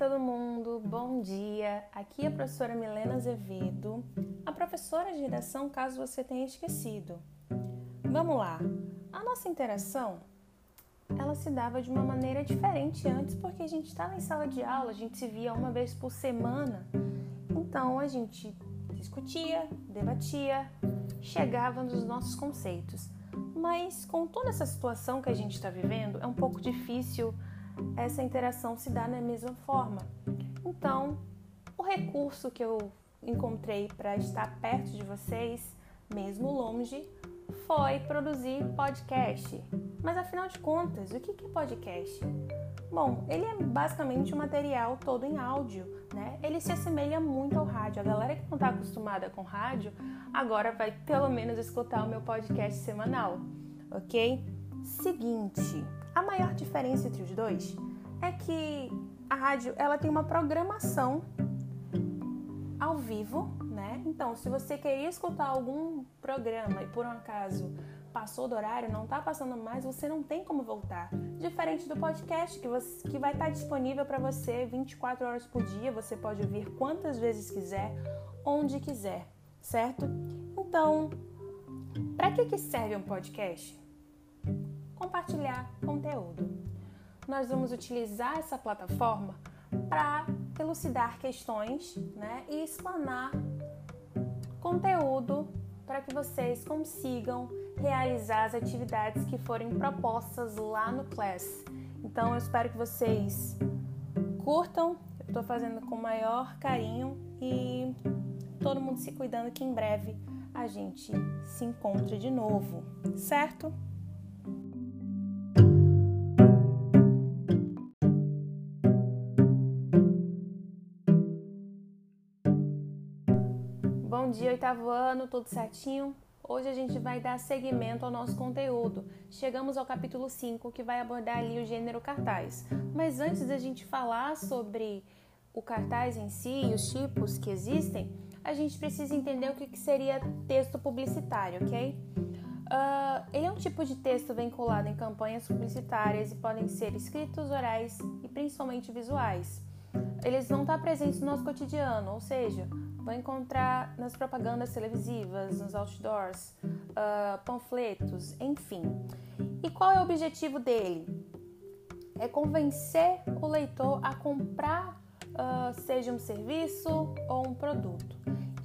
todo mundo, bom dia. Aqui é a professora Milena Azevedo, a professora de redação, caso você tenha esquecido. Vamos lá. A nossa interação, ela se dava de uma maneira diferente antes, porque a gente estava em sala de aula, a gente se via uma vez por semana. Então a gente discutia, debatia, chegava nos nossos conceitos. Mas com toda essa situação que a gente está vivendo, é um pouco difícil essa interação se dar da mesma forma. Então, o recurso que eu encontrei para estar perto de vocês, mesmo longe, foi produzir podcast. Mas afinal de contas, o que é podcast? Bom, ele é basicamente um material todo em áudio, né? Ele se assemelha muito ao rádio. A galera que não está acostumada com rádio agora vai pelo menos escutar o meu podcast semanal, ok? Seguinte, a maior diferença entre os dois é que a rádio ela tem uma programação ao vivo, né? Então, se você queria escutar algum programa e por um acaso passou do horário, não está passando mais, você não tem como voltar. Diferente do podcast que, você, que vai estar tá disponível para você 24 horas por dia, você pode ouvir quantas vezes quiser, onde quiser, certo? Então, para que, que serve um podcast? Compartilhar conteúdo. Nós vamos utilizar essa plataforma para elucidar questões né, e explanar conteúdo para que vocês consigam realizar as atividades que forem propostas lá no Class. Então eu espero que vocês curtam, eu estou fazendo com o maior carinho e todo mundo se cuidando que em breve a gente se encontre de novo, certo? Bom dia, oitavo ano, tudo certinho? Hoje a gente vai dar seguimento ao nosso conteúdo. Chegamos ao capítulo 5, que vai abordar ali o gênero cartaz. Mas antes da gente falar sobre o cartaz em si e os tipos que existem, a gente precisa entender o que seria texto publicitário, ok? Uh, ele é um tipo de texto vinculado em campanhas publicitárias e podem ser escritos, orais e principalmente visuais. Eles não estão presentes no nosso cotidiano, ou seja, Vão encontrar nas propagandas televisivas, nos outdoors, uh, panfletos, enfim. E qual é o objetivo dele? É convencer o leitor a comprar, uh, seja um serviço ou um produto.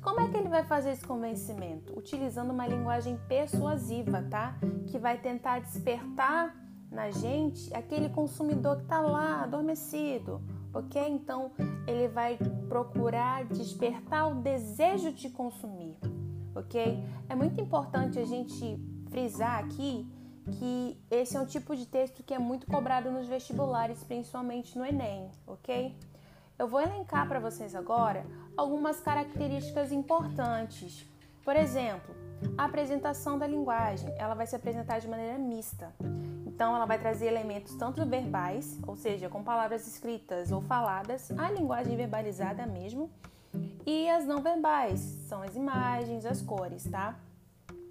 Como é que ele vai fazer esse convencimento? Utilizando uma linguagem persuasiva, tá? Que vai tentar despertar na gente aquele consumidor que está lá adormecido ok? Então ele vai procurar despertar o desejo de consumir, ok? É muito importante a gente frisar aqui que esse é um tipo de texto que é muito cobrado nos vestibulares, principalmente no Enem, ok? Eu vou elencar para vocês agora algumas características importantes. Por exemplo, a apresentação da linguagem, ela vai se apresentar de maneira mista. Então, ela vai trazer elementos tanto verbais, ou seja, com palavras escritas ou faladas, a linguagem verbalizada mesmo, e as não verbais, são as imagens, as cores, tá?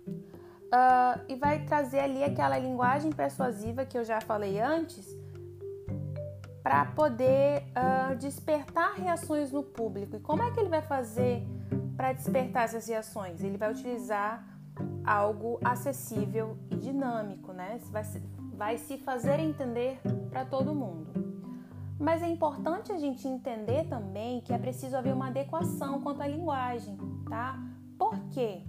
Uh, e vai trazer ali aquela linguagem persuasiva que eu já falei antes, para poder uh, despertar reações no público. E como é que ele vai fazer para despertar essas reações? Ele vai utilizar algo acessível e dinâmico, né? Vai, vai se fazer entender para todo mundo. Mas é importante a gente entender também que é preciso haver uma adequação quanto à linguagem, tá? Por quê?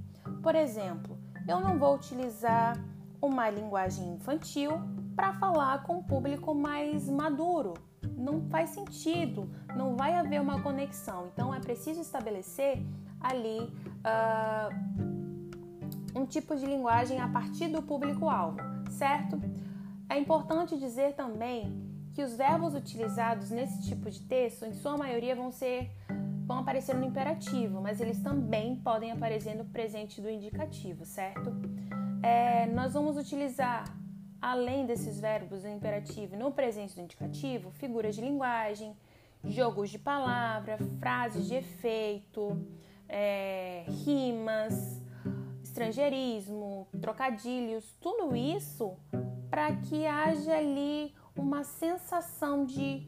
Por exemplo, eu não vou utilizar uma linguagem infantil para falar com um público mais maduro. Não faz sentido, não vai haver uma conexão. Então é preciso estabelecer ali uh, um tipo de linguagem a partir do público-alvo, certo? É importante dizer também que os verbos utilizados nesse tipo de texto, em sua maioria, vão ser vão aparecer no imperativo, mas eles também podem aparecer no presente do indicativo, certo? É, nós vamos utilizar, além desses verbos no imperativo e no presente do indicativo, figuras de linguagem, jogos de palavra, frases de efeito, é, rimas, estrangeirismo, trocadilhos, tudo isso para que haja ali uma sensação de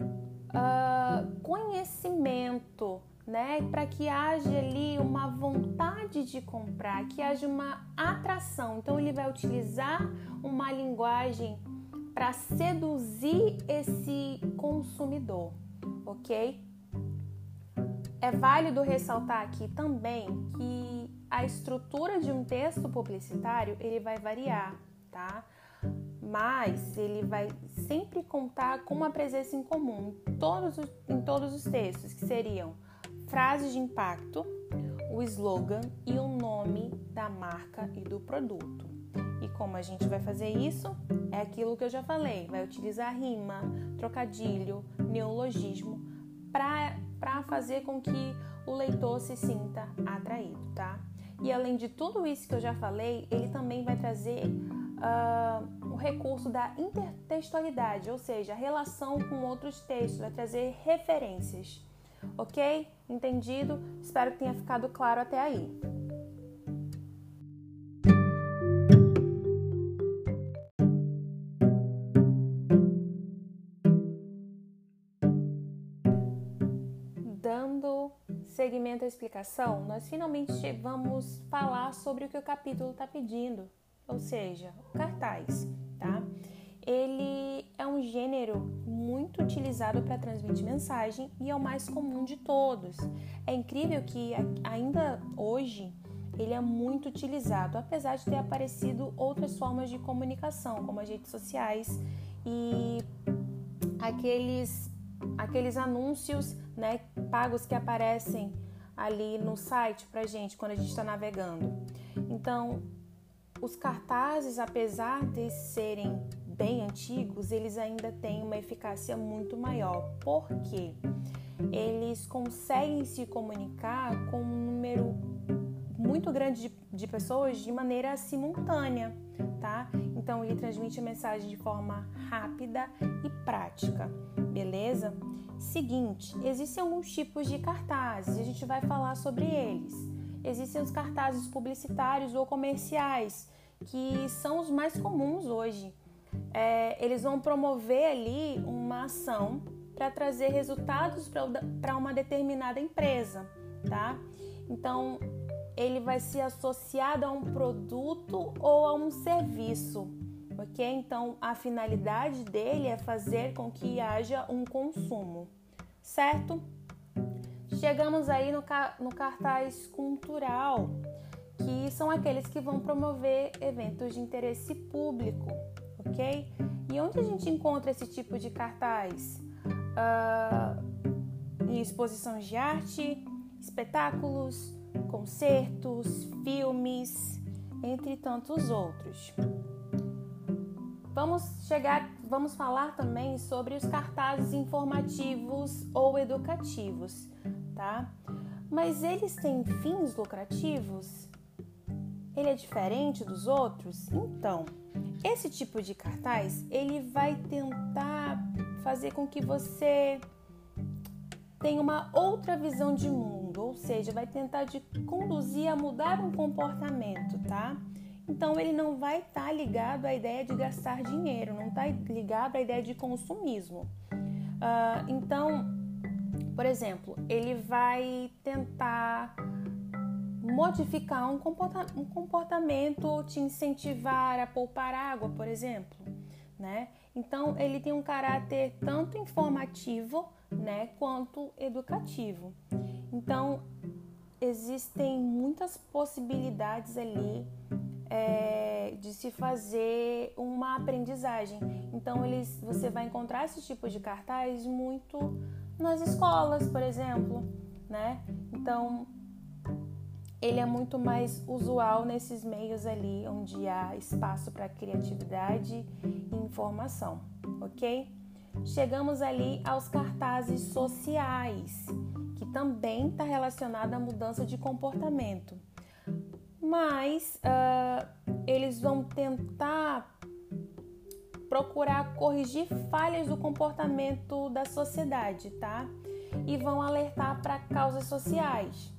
uh, conhecimento, né? Para que haja ali uma vontade de comprar, que haja uma atração. Então ele vai utilizar uma linguagem para seduzir esse consumidor, ok? É válido ressaltar aqui também que a estrutura de um texto publicitário ele vai variar, tá? Mas ele vai sempre contar com uma presença em comum em todos os, em todos os textos, que seriam frases de impacto, o slogan e o nome da marca e do produto. E como a gente vai fazer isso? É aquilo que eu já falei, vai utilizar rima, trocadilho, neologismo para fazer com que o leitor se sinta atraído, tá? E além de tudo isso que eu já falei, ele também vai trazer uh, recurso da intertextualidade, ou seja, a relação com outros textos, vai trazer referências. Ok? Entendido? Espero que tenha ficado claro até aí. Dando seguimento à explicação, nós finalmente vamos falar sobre o que o capítulo está pedindo, ou seja, o cartaz? Ele é um gênero muito utilizado para transmitir mensagem e é o mais comum de todos. É incrível que ainda hoje ele é muito utilizado, apesar de ter aparecido outras formas de comunicação, como as redes sociais e aqueles aqueles anúncios, né, pagos que aparecem ali no site para gente quando a gente está navegando. Então, os cartazes, apesar de serem bem antigos, eles ainda têm uma eficácia muito maior. porque Eles conseguem se comunicar com um número muito grande de, de pessoas de maneira simultânea, tá? Então ele transmite a mensagem de forma rápida e prática, beleza? Seguinte, existem alguns tipos de cartazes, a gente vai falar sobre eles. Existem os cartazes publicitários ou comerciais, que são os mais comuns hoje é, eles vão promover ali uma ação para trazer resultados para uma determinada empresa, tá? Então, ele vai ser associado a um produto ou a um serviço, ok? Então, a finalidade dele é fazer com que haja um consumo, certo? Chegamos aí no, no cartaz cultural, que são aqueles que vão promover eventos de interesse público, ok? E onde a gente encontra esse tipo de cartaz? Uh, em exposições de arte, espetáculos, concertos, filmes, entre tantos outros. Vamos chegar, vamos falar também sobre os cartazes informativos ou educativos, tá? Mas eles têm fins lucrativos? Ele é diferente dos outros? Então, esse tipo de cartaz, ele vai tentar fazer com que você tenha uma outra visão de mundo, ou seja, vai tentar te conduzir a mudar um comportamento, tá? Então ele não vai estar tá ligado à ideia de gastar dinheiro, não está ligado à ideia de consumismo. Uh, então, por exemplo, ele vai tentar modificar um comportamento, te incentivar a poupar água, por exemplo, né? Então ele tem um caráter tanto informativo, né, quanto educativo. Então existem muitas possibilidades ali é, de se fazer uma aprendizagem. Então eles, você vai encontrar esse tipo de cartaz muito nas escolas, por exemplo, né? Então ele é muito mais usual nesses meios ali onde há espaço para criatividade e informação, ok? Chegamos ali aos cartazes sociais, que também está relacionado à mudança de comportamento, mas uh, eles vão tentar procurar corrigir falhas do comportamento da sociedade, tá? E vão alertar para causas sociais.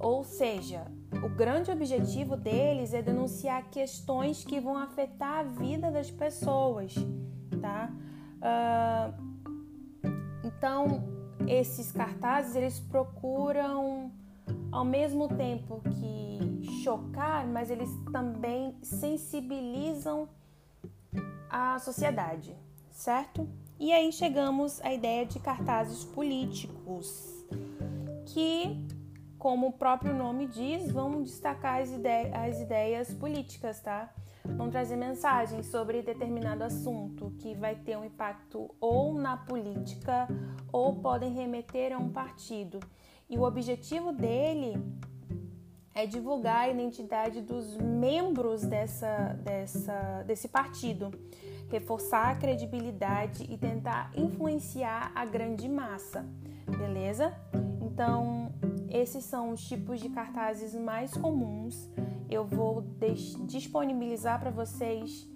Ou seja, o grande objetivo deles é denunciar questões que vão afetar a vida das pessoas, tá? Uh, Então, esses cartazes eles procuram ao mesmo tempo que chocar, mas eles também sensibilizam a sociedade, certo? E aí chegamos à ideia de cartazes políticos, que, como o próprio nome diz, vão destacar as, ide as ideias políticas, tá? Vão trazer mensagens sobre determinado assunto que vai ter um impacto ou na política ou podem remeter a um partido. E o objetivo dele é divulgar a identidade dos membros dessa, dessa, desse partido, reforçar a credibilidade e tentar influenciar a grande massa, beleza? Então, esses são os tipos de cartazes mais comuns. Eu vou disponibilizar para vocês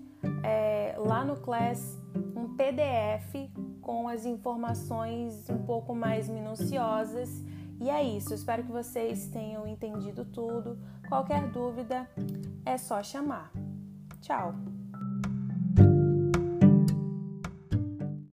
é, lá no Class um PDF com as informações um pouco mais minuciosas e é isso, espero que vocês tenham entendido tudo. Qualquer dúvida é só chamar. Tchau!